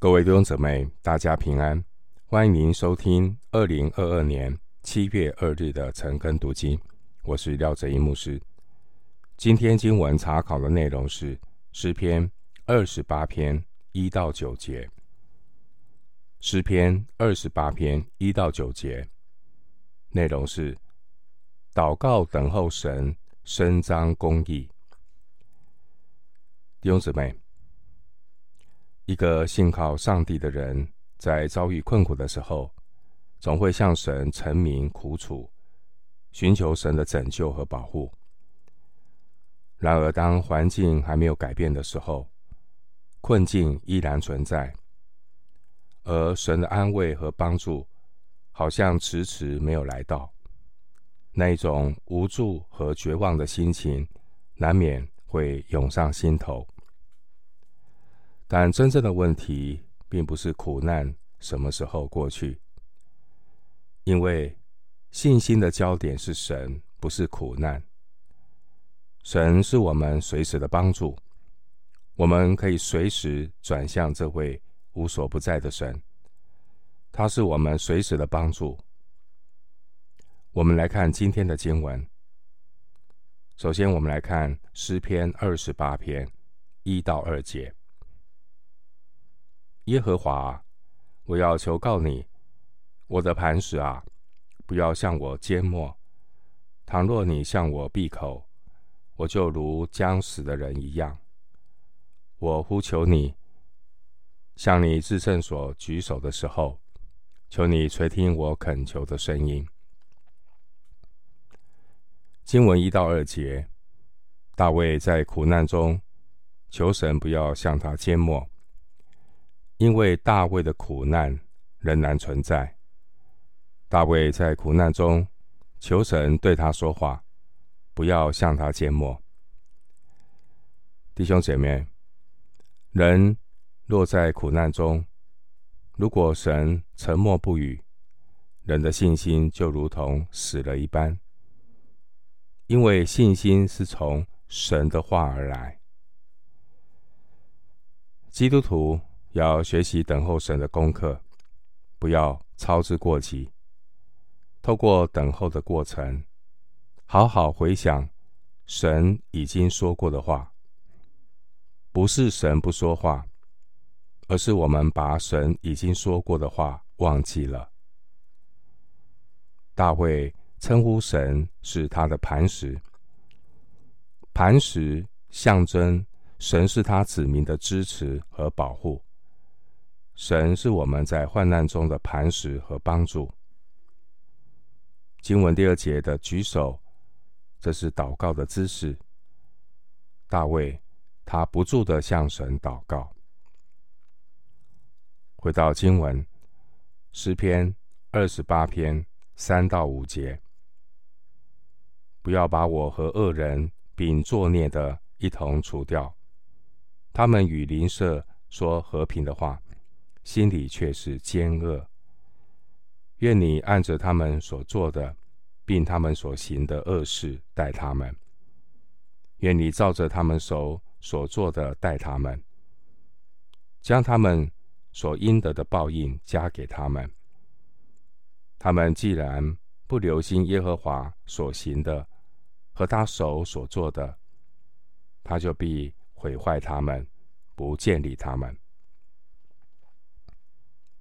各位弟兄姊妹，大家平安！欢迎您收听二零二二年七月二日的晨更读经，我是廖哲一牧师。今天经文查考的内容是诗篇二十八篇一到九节。诗篇二十八篇一到九节内容是祷告等候神，伸张公义。弟兄姊妹，一个信靠上帝的人，在遭遇困苦的时候，总会向神陈明苦楚，寻求神的拯救和保护。然而，当环境还没有改变的时候，困境依然存在，而神的安慰和帮助好像迟迟没有来到，那一种无助和绝望的心情，难免会涌上心头。但真正的问题，并不是苦难什么时候过去，因为信心的焦点是神，不是苦难。神是我们随时的帮助，我们可以随时转向这位无所不在的神，他是我们随时的帮助。我们来看今天的经文。首先，我们来看诗篇二十八篇一到二节。耶和华，我要求告你，我的磐石啊，不要向我缄默。倘若你向我闭口，我就如将死的人一样。我呼求你，向你至圣所举手的时候，求你垂听我恳求的声音。经文一到二节，大卫在苦难中求神不要向他缄默。因为大卫的苦难仍然存在，大卫在苦难中求神对他说话，不要向他缄默。弟兄姐妹，人落在苦难中，如果神沉默不语，人的信心就如同死了一般，因为信心是从神的话而来。基督徒。要学习等候神的功课，不要操之过急。透过等候的过程，好好回想神已经说过的话。不是神不说话，而是我们把神已经说过的话忘记了。大卫称呼神是他的磐石，磐石象征神是他子民的支持和保护。神是我们在患难中的磐石和帮助。经文第二节的举手，这是祷告的姿势。大卫他不住地向神祷告。回到经文，诗篇二十八篇三到五节，不要把我和恶人并作孽的一同除掉，他们与邻舍说和平的话。心里却是奸恶。愿你按着他们所做的，并他们所行的恶事待他们。愿你照着他们手所做的待他们，将他们所应得的报应加给他们。他们既然不留心耶和华所行的和他手所做的，他就必毁坏他们，不建立他们。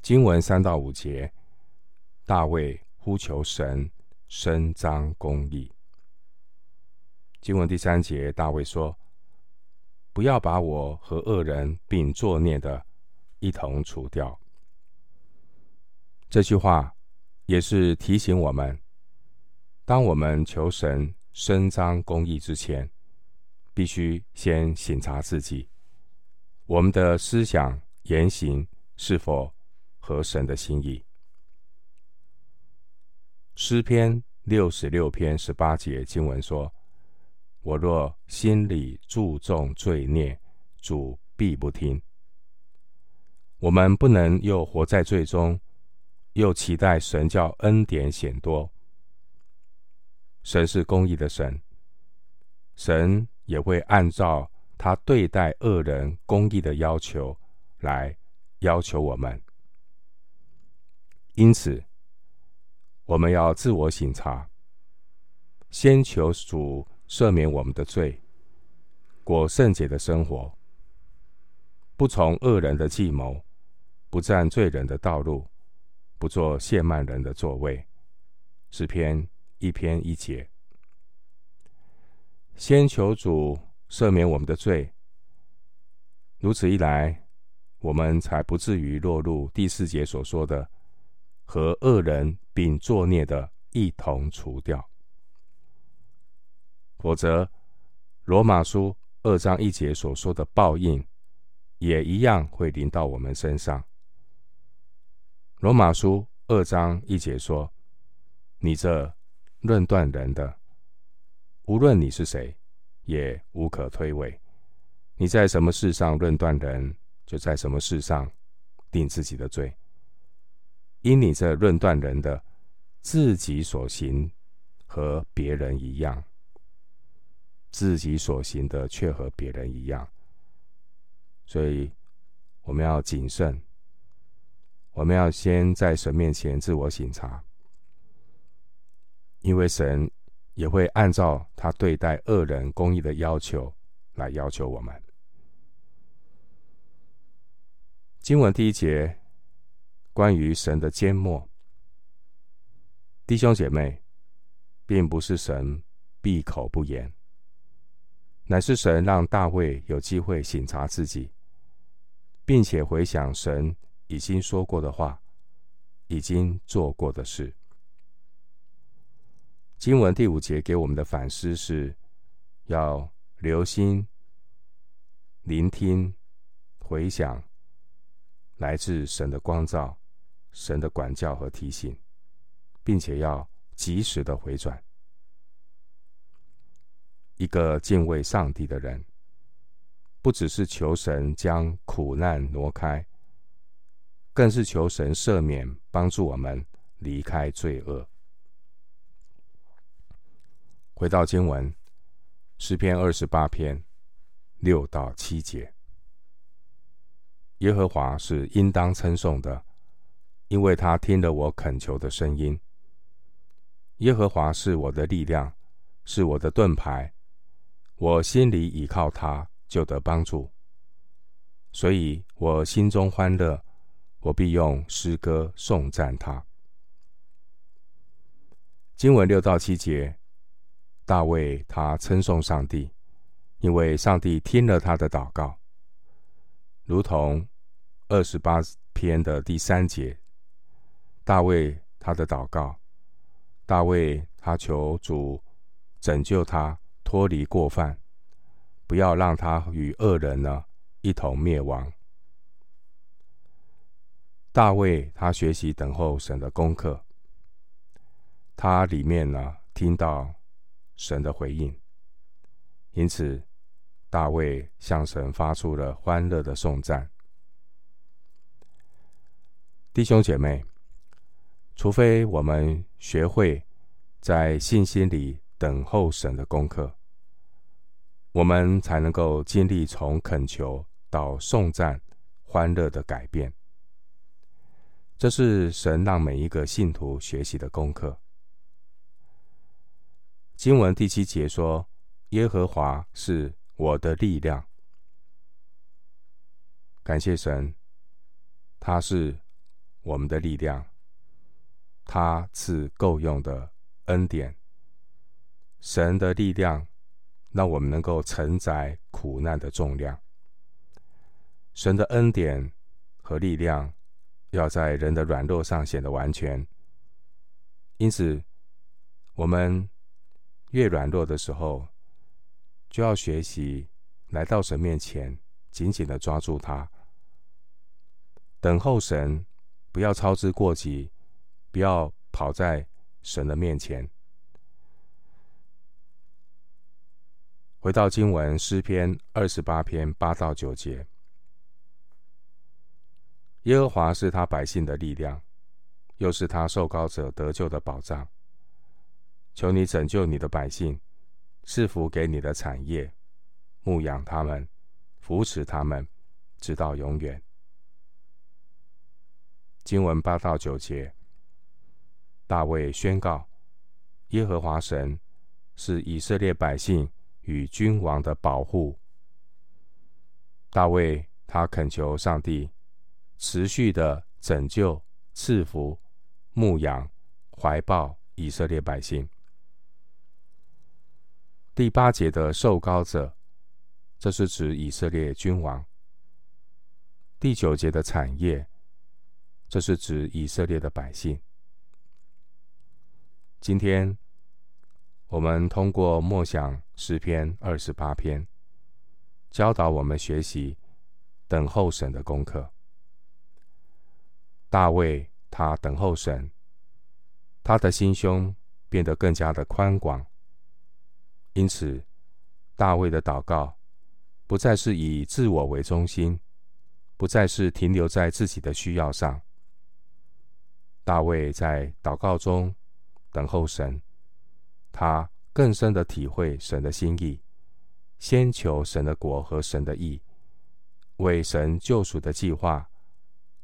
经文三到五节，大卫呼求神伸张公义。经文第三节，大卫说：“不要把我和恶人并作孽的一同除掉。”这句话也是提醒我们，当我们求神伸张公义之前，必须先省察自己，我们的思想言行是否合神的心意。诗篇六十六篇十八节经文说：“我若心里注重罪孽，主必不听。”我们不能又活在罪中，又期待神教恩典显多。神是公义的神，神也会按照他对待恶人公义的要求来要求我们。因此，我们要自我省察，先求主赦免我们的罪，过圣洁的生活，不从恶人的计谋，不占罪人的道路，不做亵慢人的座位。诗篇一篇一节，先求主赦免我们的罪，如此一来，我们才不至于落入第四节所说的。和恶人并作孽的一同除掉，否则罗马书二章一节所说的报应，也一样会临到我们身上。罗马书二章一节说：“你这论断人的，无论你是谁，也无可推诿。你在什么事上论断人，就在什么事上定自己的罪。”因你这论断人的，自己所行和别人一样，自己所行的却和别人一样，所以我们要谨慎，我们要先在神面前自我省察，因为神也会按照他对待恶人公义的要求来要求我们。经文第一节。关于神的缄默，弟兄姐妹，并不是神闭口不言，乃是神让大卫有机会省察自己，并且回想神已经说过的话，已经做过的事。经文第五节给我们的反思是：要留心、聆听、回想来自神的光照。神的管教和提醒，并且要及时的回转。一个敬畏上帝的人，不只是求神将苦难挪开，更是求神赦免，帮助我们离开罪恶。回到经文，诗篇二十八篇六到七节：耶和华是应当称颂的。因为他听了我恳求的声音，耶和华是我的力量，是我的盾牌，我心里倚靠他，就得帮助。所以我心中欢乐，我必用诗歌颂赞他。经文六到七节，大卫他称颂上帝，因为上帝听了他的祷告，如同二十八篇的第三节。大卫他的祷告，大卫他求主拯救他脱离过犯，不要让他与恶人呢一同灭亡。大卫他学习等候神的功课，他里面呢听到神的回应，因此大卫向神发出了欢乐的颂赞。弟兄姐妹。除非我们学会在信心里等候神的功课，我们才能够经历从恳求到颂赞、欢乐的改变。这是神让每一个信徒学习的功课。经文第七节说：“耶和华是我的力量。”感谢神，他是我们的力量。他赐够用的恩典，神的力量，让我们能够承载苦难的重量。神的恩典和力量，要在人的软弱上显得完全。因此，我们越软弱的时候，就要学习来到神面前，紧紧的抓住他，等候神，不要操之过急。不要跑在神的面前。回到经文诗篇二十八篇八到九节，耶和华是他百姓的力量，又是他受膏者得救的保障。求你拯救你的百姓，赐福给你的产业，牧养他们，扶持他们，直到永远。经文八到九节，大卫宣告：耶和华神是以色列百姓与君王的保护。大卫他恳求上帝持续的拯救、赐福、牧养、怀抱以色列百姓。第八节的受膏者，这是指以色列君王。第九节的产业，这是指以色列的百姓。今天，我们通过默想诗篇二十八篇，教导我们学习等候神的功课。大卫他等候神，他的心胸变得更加的宽广。因此，大卫的祷告不再是以自我为中心。不再是停留在自己的需要上。大卫在祷告中等候神，他更深的体会神的心意，先求神的国和神的意，为神救赎的计划，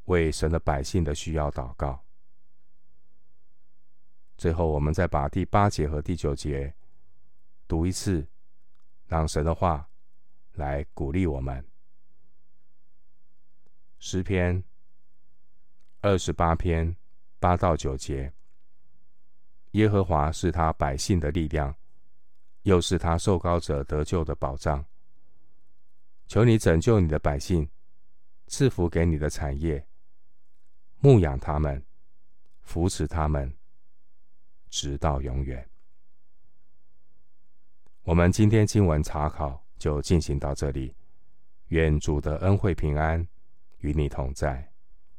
为神的百姓的需要祷告。最后，我们再把第八节和第九节读一次，让神的话来鼓励我们。诗篇二十八篇八到九节：耶和华是他百姓的力量，又是他受膏者得救的保障。求你拯救你的百姓，赐福给你的产业，牧养他们，扶持他们，直到永远。我们今天经文查考就进行到这里，愿主的恩惠平安与你同在。